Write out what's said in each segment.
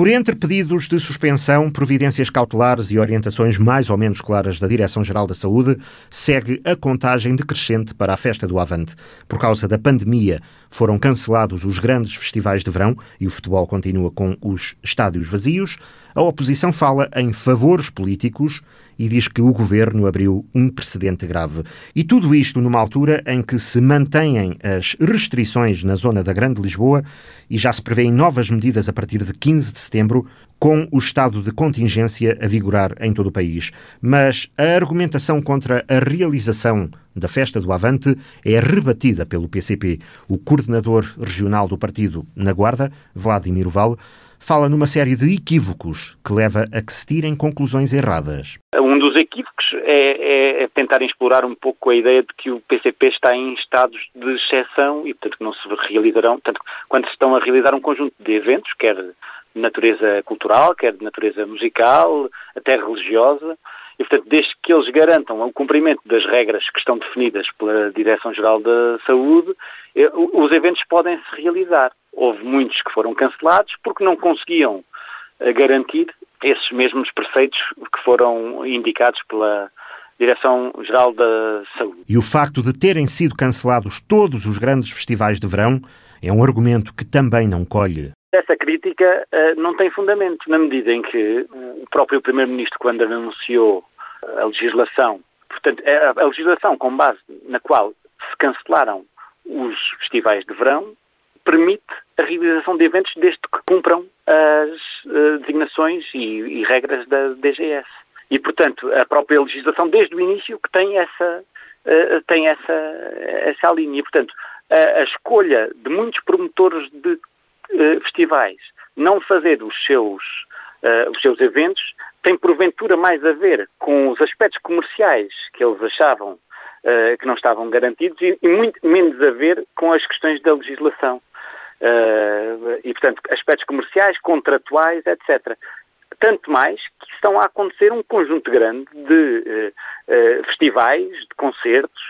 Por entre pedidos de suspensão, providências cautelares e orientações mais ou menos claras da Direção-Geral da Saúde, segue a contagem decrescente para a festa do Avante. Por causa da pandemia, foram cancelados os grandes festivais de verão e o futebol continua com os estádios vazios. A oposição fala em favores políticos e diz que o governo abriu um precedente grave. E tudo isto numa altura em que se mantêm as restrições na zona da Grande Lisboa e já se prevêem novas medidas a partir de 15 de setembro, com o estado de contingência a vigorar em todo o país. Mas a argumentação contra a realização da festa do Avante é rebatida pelo PCP. O coordenador regional do partido na Guarda, Vladimir Val, fala numa série de equívocos que leva a que se tirem conclusões erradas. Um dos equívocos é, é, é, explorar um pouco a ideia de que o PCP está em estados de exceção e, portanto, que não se realizarão, tanto quando se estão a realizar um conjunto de eventos, quer de natureza cultural, quer de natureza musical, até religiosa, e, portanto, desde que eles garantam o cumprimento das regras que estão definidas pela Direção-Geral da Saúde, eh, os eventos podem se realizar. Houve muitos que foram cancelados porque não conseguiam eh, garantir esses mesmos preceitos que foram indicados pela Direção-Geral da Saúde. E o facto de terem sido cancelados todos os grandes festivais de verão é um argumento que também não colhe. Essa crítica uh, não tem fundamento, na medida em que o próprio Primeiro-Ministro, quando anunciou a legislação, portanto, é a legislação com base na qual se cancelaram os festivais de verão, permite a realização de eventos desde que cumpram as uh, designações e, e, regras da DGS. E, portanto, a própria legislação, desde o início, que tem essa, uh, tem essa, essa linha. E, portanto, a, a escolha de muitos promotores de uh, festivais não fazer os seus, os seus eventos tem porventura mais a ver com os aspectos comerciais que eles achavam que não estavam garantidos e, e, muito menos a ver com as questões da legislação. Uh, e, portanto, aspectos comerciais, contratuais, etc. Tanto mais que estão a acontecer um conjunto grande de uh, festivais, de concertos,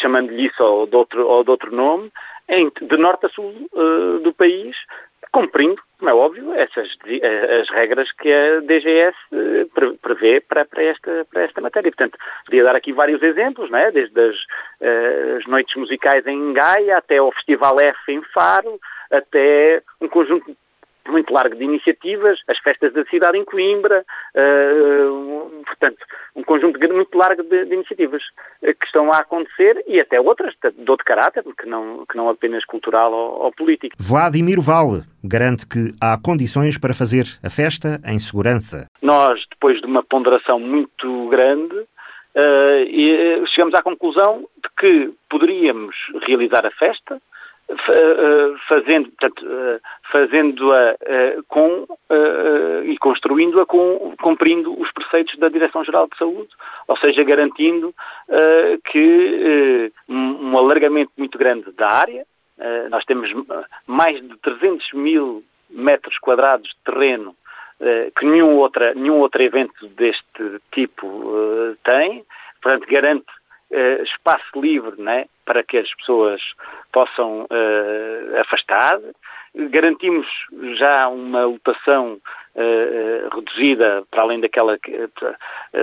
chamando-lhe isso ou de outro, ou de outro nome, em, de norte a sul do país, cumprindo, como é óbvio, essas as regras que a DGS eh, prevê para, para, esta, para esta matéria. Portanto, podia dar aqui vários exemplos, não é? desde as, eh, as noites musicais em Gaia até ao Festival F em Faro, até um conjunto muito largo de iniciativas, as festas da cidade em Coimbra, uh, portanto, um conjunto muito largo de, de, iniciativas que estão a acontecer e até outras de outro caráter, que não, que não apenas cultural ou, ou político. Vladimir Vale garante que há condições para fazer a festa em segurança. Nós, depois de uma ponderação muito grande, uh, chegamos à conclusão de que poderíamos realizar a festa, eh, fazendo, portanto, eh, fazendo-a uh, com e construindo-a com, cumprindo os preceitos da Direção-Geral de Saúde, ou seja, garantindo que um, alargamento muito grande da área, nós temos mais de 300 mil metros quadrados de terreno que nenhum, outra, nenhum outro evento deste tipo tem, portanto garante uh, espaço livre né, para que as pessoas possam uh, afastar. Garantimos já uma lotação uh, reduzida para além daquela, que,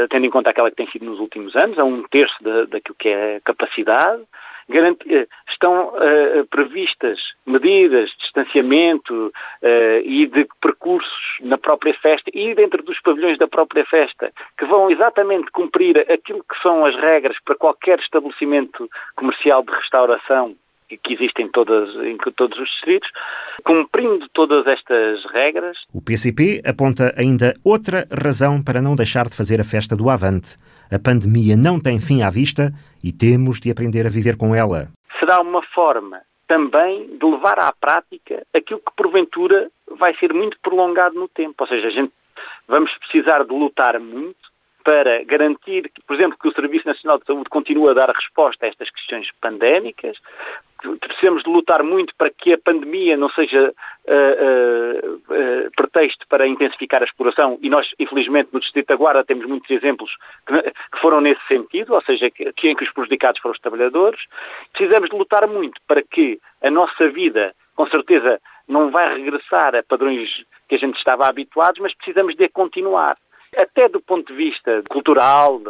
tendo em conta aquela que tem sido nos últimos anos, a um terço da, daquilo que é capacidade. Eh, estão uh, previstas medidas de distanciamento uh, e de percursos na própria festa e dentro dos pavilhões da própria festa que vão exatamente cumprir aquilo que são as regras para qualquer estabelecimento comercial de restauração que existem todas, em todos os distritos, cumprindo todas estas regras. O PCP aponta ainda outra razão para não deixar de fazer a festa do Avante. A pandemia não tem fim à vista e temos de aprender a viver com ela. Será uma forma também de levar à prática aquilo que porventura vai ser muito prolongado no tempo. Ou seja, a gente vamos precisar de lutar muito para garantir, por exemplo, que o Serviço Nacional de Saúde continue a dar resposta a estas questões pandémicas. Precisamos de lutar muito para que a pandemia não seja uh, uh, uh, pretexto para intensificar a exploração e nós, infelizmente, no Distrito da Guarda temos muitos exemplos que, que foram nesse sentido, ou seja, que, que, em que os prejudicados foram os trabalhadores. Precisamos de lutar muito para que a nossa vida, com certeza, não vai regressar a padrões que a gente estava habituados, mas precisamos de continuar até do ponto de vista cultural,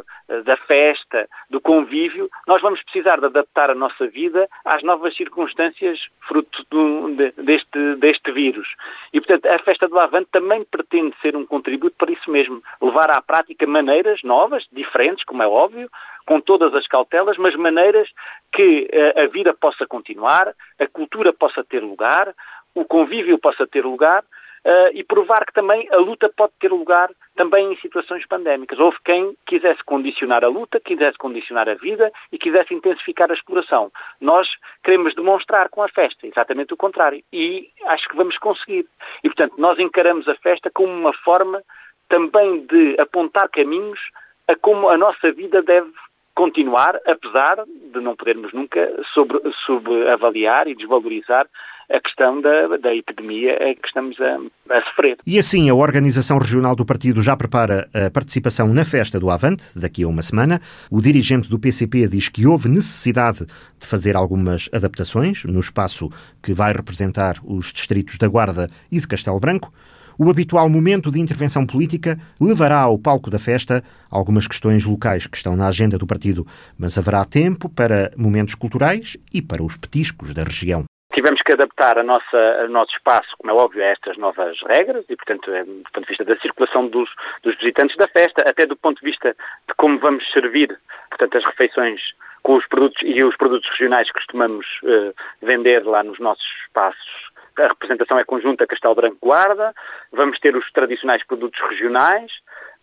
da festa, do convívio, nós vamos precisar de adaptar a nossa vida às novas circunstâncias fruto do, deste, deste vírus. E, portanto, a festa do Avante também pretende ser um contributo para isso mesmo, levar à prática maneiras novas, diferentes, como é óbvio, com todas as cautelas, mas maneiras que a, a vida possa continuar, a cultura possa ter lugar, o convívio possa ter lugar, uh, e provar que também a luta pode ter lugar também em situações pandémicas. Houve quem quisesse condicionar a luta, quisesse condicionar a vida e quisesse intensificar a exploração. Nós queremos demonstrar com a festa exatamente o contrário e acho que vamos conseguir. E, portanto, nós encaramos a festa como uma forma também de apontar caminhos a como a nossa vida deve continuar, apesar de não podermos nunca sobre, subavaliar e desvalorizar a questão da, da epidemia que estamos a, a, sofrer. E assim, a Organização Regional do Partido já prepara a participação na festa do Avante, daqui a uma semana. O dirigente do PCP diz que houve necessidade de fazer algumas adaptações no espaço que vai representar os distritos da Guarda e de Castelo Branco. O habitual momento de intervenção política levará ao palco da festa algumas questões locais que estão na agenda do partido, mas haverá tempo para momentos culturais e para os petiscos da região. Tivemos que adaptar a nossa, o nosso espaço, como é óbvio, a estas novas regras e, portanto, é, do ponto de vista da circulação dos, dos visitantes da festa, até do ponto de vista de como vamos servir, portanto, as refeições com os produtos e os produtos regionais que costumamos uh, vender lá nos nossos espaços. A representação é conjunta Castelo Branco Guarda, vamos ter os tradicionais produtos regionais,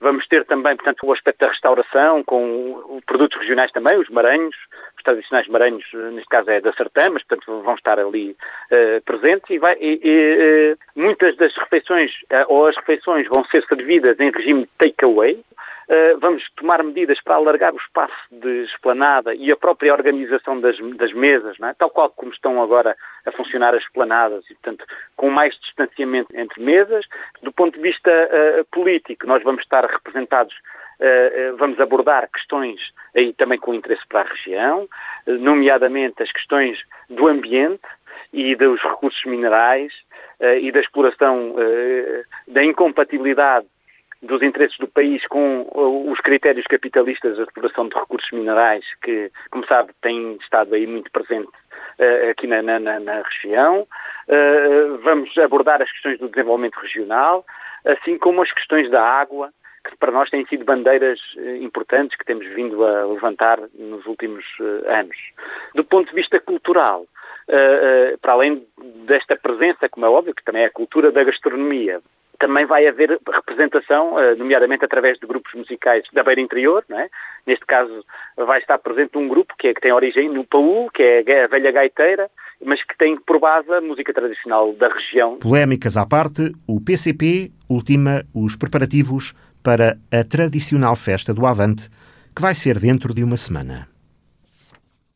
vamos ter também, portanto, o aspecto da restauração com produtos regionais também, os maranhos, os tradicionais maranhos, neste caso é da Sertã, mas, portanto, vão estar ali uh, presentes e, vai, e, e uh, muitas das refeições, uh, ou as refeições vão ser servidas em regime take-away, eh, vamos tomar medidas para alargar o espaço de esplanada e a própria organização das, das mesas, é? tal qual como estão agora a funcionar as esplanadas, e, portanto, com mais distanciamento entre mesas. Do ponto de vista uh, político, nós vamos estar representados Uh, vamos abordar questões aí também com interesse para a região, uh, nomeadamente as questões do ambiente e dos recursos minerais e da exploração da incompatibilidade dos interesses do país com os critérios capitalistas da exploração de recursos minerais, que, como sabe, têm estado aí muito presente uh, aqui na, na, na região. Uh, vamos abordar as questões do desenvolvimento regional, assim como as questões da água, que para nós têm sido bandeiras uh, importantes que temos vindo a levantar nos últimos uh, anos. Do ponto de vista cultural, uh, para além desta presença, como é óbvio, que também é a cultura da gastronomia, também vai haver representação, eh, nomeadamente através de grupos musicais da Beira Interior, é? neste caso vai estar presente um grupo que, é, que tem origem no Paú, que é a velha gaiteira, mas que tem por base a música tradicional da região. Polémicas à parte, o PCP ultima os preparativos para a tradicional festa do Avante, que vai ser dentro de uma semana.